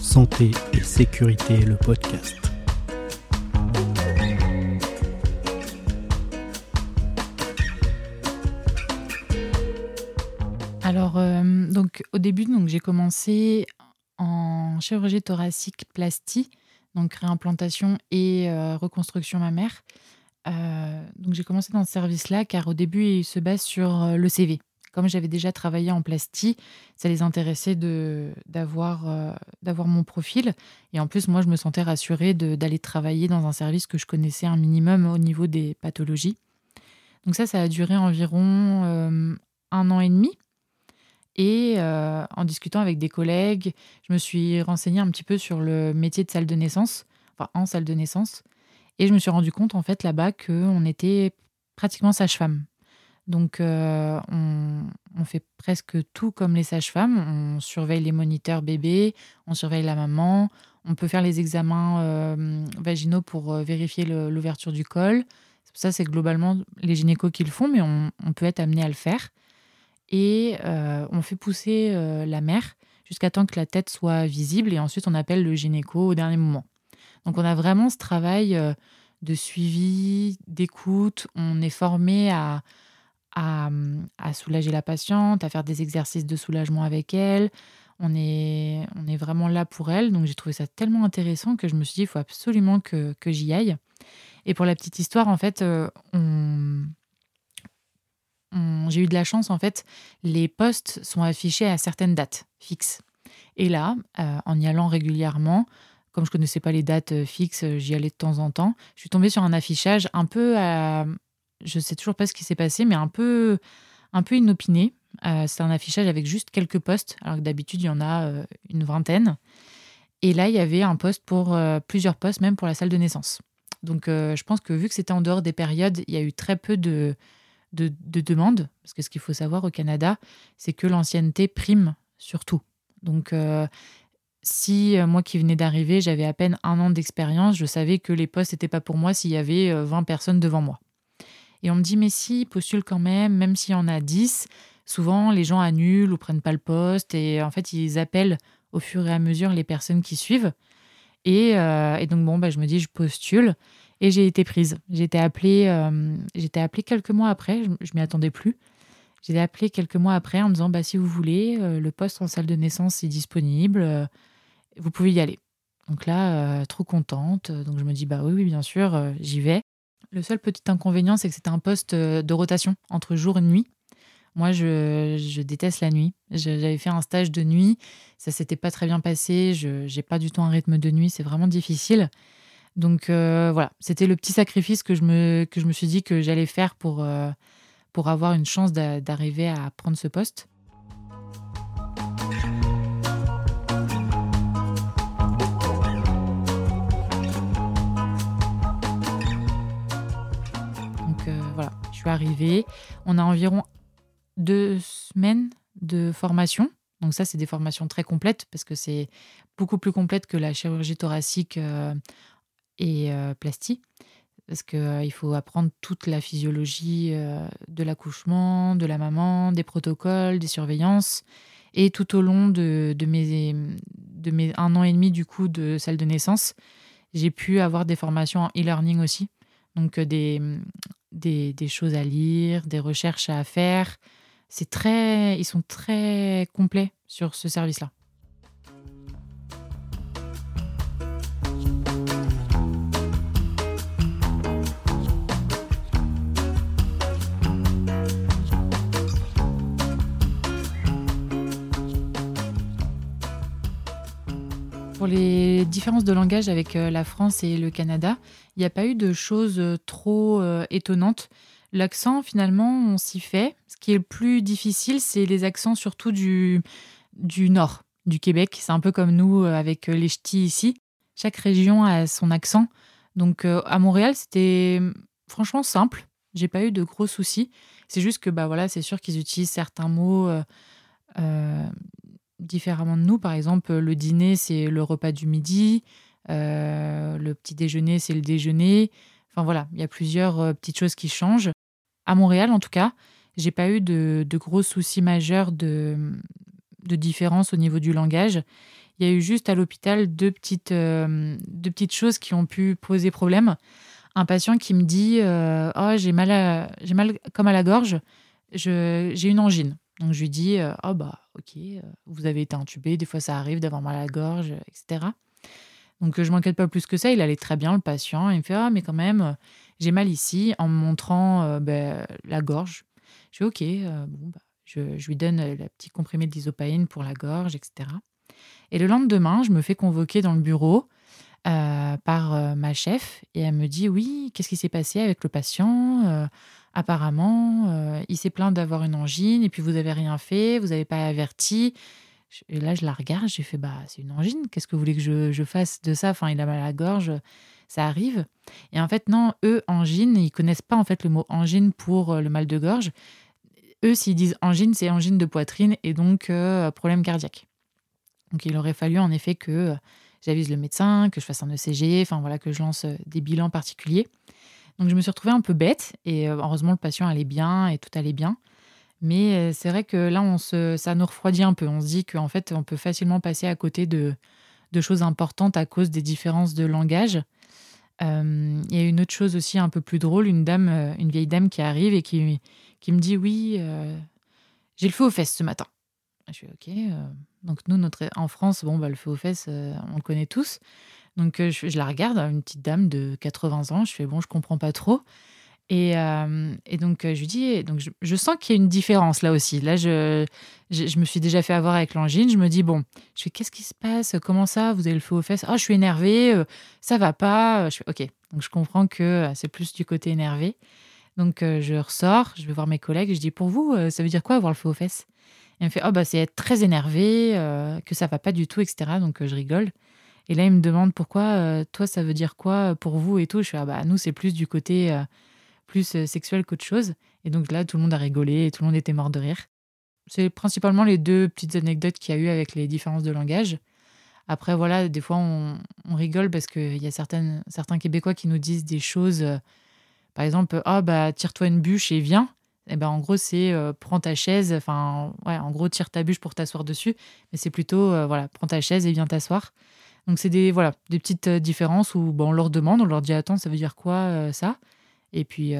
Santé et sécurité, le podcast. Alors, euh, donc, au début, donc, j'ai commencé en chirurgie thoracique plastie, donc réimplantation et euh, reconstruction mammaire. Euh, donc, j'ai commencé dans ce service-là car au début, il se base sur le CV. Comme j'avais déjà travaillé en plastie, ça les intéressait euh, d'avoir mon profil. Et en plus, moi, je me sentais rassurée d'aller travailler dans un service que je connaissais un minimum au niveau des pathologies. Donc ça, ça a duré environ euh, un an et demi. Et euh, en discutant avec des collègues, je me suis renseignée un petit peu sur le métier de salle de naissance, enfin en salle de naissance. Et je me suis rendu compte en fait là-bas qu'on était pratiquement sage-femme. Donc euh, on, fait presque tout comme les sages-femmes. On surveille les moniteurs bébés, on surveille la maman, on peut faire les examens euh, vaginaux pour euh, vérifier l'ouverture du col. Ça, c'est globalement les gynécos qui le font, mais on, on peut être amené à le faire et on fait pousser la mère jusqu'à temps que la tête soit visible et ensuite on appelle le gynéco au dernier moment. Donc on a vraiment ce travail de suivi, d'écoute, on est formé à, à, soulager la patiente, à faire des exercices de soulagement avec elle. On est, on est vraiment là pour elle. Donc j'ai trouvé ça tellement intéressant que je me suis dit, il faut absolument que, que j'y aille. Et pour la petite histoire, en fait, euh, j'ai eu de la chance, en fait, les postes sont affichés à certaines dates fixes. Et là, euh, en y allant régulièrement, comme je connaissais pas les dates euh, fixes, j'y allais de temps en temps. Je suis tombée sur un affichage un peu. Je sais toujours pas ce qui s'est passé, mais un peu, inopiné. Euh, c'est un affichage avec juste quelques postes, alors que d'habitude, il y en a euh, une vingtaine. Et là, il y avait un poste pour euh, plusieurs postes, même pour la salle de naissance. Donc, je pense que vu que c'était en dehors des périodes, il y a eu très peu de, de, de demandes. Parce que ce qu'il faut savoir au Canada, c'est que l'ancienneté prime sur tout. Donc, si moi qui venais d'arriver, j'avais à peine un an d'expérience, je savais que les postes n'étaient pas pour moi s'il y avait euh, 20 personnes devant moi. Et on me dit, mais si, postule quand même, même s'il y en a 10. Souvent, les gens annulent ou prennent pas le poste. Et en fait, ils appellent au fur et à mesure les personnes qui suivent. Et, euh, et donc, bon, bah, je me dis, je postule. Et j'ai été prise. J'ai été appelée, euh, appelée quelques mois après. Je, je m'y attendais plus. J'ai été appelée quelques mois après en me disant, bah, si vous voulez, euh, le poste en salle de naissance est disponible. vous pouvez y aller. Donc là, trop contente. Donc je me dis, bah oui, oui, bien sûr, j'y vais. Le seul petit inconvénient, c'est que c'était un poste euh, de rotation entre jour et nuit. Moi, je, je déteste la nuit. J'avais fait un stage de nuit, ça s'était pas très bien passé. Je n'ai pas du tout un rythme de nuit, c'est vraiment difficile. Donc euh, voilà, c'était le petit sacrifice que je me, que je me suis dit que j'allais faire pour, euh, pour avoir une chance d'a- d'arriver à prendre ce poste. Suis. On a environ deux semaines de formation. Donc ça, c'est des formations très complètes parce que c'est beaucoup plus complète que la chirurgie thoracique euh, et euh, plastie. Parce qu'il faut apprendre toute la physiologie euh, de l'accouchement, de la maman, des protocoles, des surveillances. Et tout au long de, de mes, de mes un an et demi du coup de salle de naissance, j'ai pu avoir des formations en e-learning aussi. Donc euh, des, des, choses à lire, des recherches à faire. C'est très, ils sont très complets sur ce service-là. Pour les différences de langage avec euh, la France et le Canada, il n'y a pas eu de choses euh, trop euh, étonnantes. L'accent, finalement, on s'y fait. Ce qui est le plus difficile, c'est les accents surtout du, du nord, du Québec. C'est un peu comme nous avec les ch'tis ici. Chaque région a son accent. Donc à Montréal, c'était hum, franchement simple. J'ai pas eu de gros soucis. C'est juste que bah voilà, c'est sûr qu'ils utilisent certains mots différemment de nous. Par exemple, le dîner, c'est le repas du midi. Euh, le petit déjeuner, c'est le déjeuner. Enfin voilà, il y a plusieurs euh, petites choses qui changent. À Montréal, en tout cas, j'ai pas eu de, de gros soucis majeurs de, de différence au niveau du langage. Il y a eu juste à l'hôpital deux petites, deux petites choses qui ont pu poser problème. Un patient qui me dit Oh, j'ai mal, j'ai mal comme à la gorge, j'ai une angine. Donc je lui dis Oh, bah, ok, vous avez été intubé, des fois ça arrive d'avoir mal à la gorge, etc. Donc je m'inquiète pas plus que ça, il allait très bien le patient. Il me fait Ah, mais quand même, j'ai mal ici, en me montrant ben, la gorge. Je fais Ok, bon, bah, je, lui donne la petite comprimé d'isopaïne pour la gorge, etc. Et le lendemain, je me fais convoquer dans le bureau euh, par euh, ma chef et elle me dit Oui, qu'est-ce qui s'est passé avec le patient euh, Apparemment, il s'est plaint d'avoir une angine et puis vous n'avez rien fait, vous n'avez pas averti. Et là, je la regarde, j'ai fait Bah, c'est une angine, qu'est-ce que vous voulez que je, fasse de ça? Enfin, il a mal à la gorge, ça arrive. Et en fait, non, eux, angine, ils connaissent pas en fait le mot angine pour le mal de gorge. Eux, s'ils disent angine, c'est angine de poitrine et donc problème cardiaque. Donc il aurait fallu en effet que euh, j'avise le médecin, que je fasse un ECG, enfin voilà, que je lance euh, des bilans particuliers. Donc je me suis retrouvée un peu bête et euh, heureusement le patient allait bien et tout allait bien. Mais c'est vrai que là, on se, ça nous refroidit un peu. On se dit qu'en fait, on peut facilement passer à côté de, de choses importantes à cause des différences de langage. Il y a une autre chose aussi un peu plus drôle, une dame, une vieille dame qui arrive et qui, qui me dit oui, j'ai le feu aux fesses ce matin. Je suis ok. Donc nous, notre, en France, bon, bah, le feu aux fesses, euh, on le connaît tous. Donc euh, je, la regarde, une petite dame de 80 ans, je fais, bon, je comprends pas trop. Et, euh, et donc je lui dis, donc je, sens qu'il y a une différence là aussi. Là, je, je, me suis déjà fait avoir avec l'angine. Je me dis, bon, je fais, qu'est-ce qui se passe? Comment ça? Vous avez le feu aux fesses? Ah, je suis énervée, ça va pas. Je fais, ok. Donc je comprends que c'est plus du côté énervé. Donc je ressors, je vais voir mes collègues, je dis, pour vous, ça veut dire quoi avoir le feu aux fesses? Il me fait Oh, bah, c'est être très énervé, euh, que ça va pas du tout, etc. Donc, euh, je rigole. Et là, il me demande pourquoi, euh, toi, ça veut dire quoi pour vous et tout. Je fais Ah, bah, nous, c'est plus du côté plus sexuel qu'autre chose. Et donc là, tout le monde a rigolé et tout le monde était mort de rire. C'est principalement les deux petites anecdotes qu'il y a eu avec les différences de langage. Après, voilà, des fois, on, rigole parce qu'il y a certains Québécois qui nous disent des choses. par exemple, ah, bah, tire-toi une bûche et viens. Eh ben, en gros, c'est euh, prends ta chaise, enfin, ouais, en gros, tire ta bûche pour t'asseoir dessus, mais c'est plutôt, euh, voilà, prends ta chaise et viens t'asseoir. Donc, c'est des, voilà, des petites euh, différences où bon, on leur demande, on leur dit, attends, ça veut dire quoi ça? Et puis,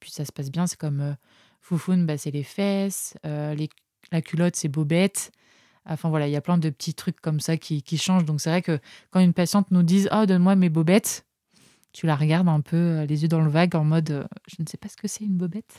puis, ça se passe bien, c'est comme foufoune, bah, c'est les fesses, les, la culotte, c'est bobette. Enfin, voilà, il y a plein de petits trucs comme ça qui, qui changent. Donc, c'est vrai que quand une patiente nous dit, oh, donne-moi mes bobettes, tu la regardes un peu les yeux dans le vague en mode, je ne sais pas ce que c'est une bobette.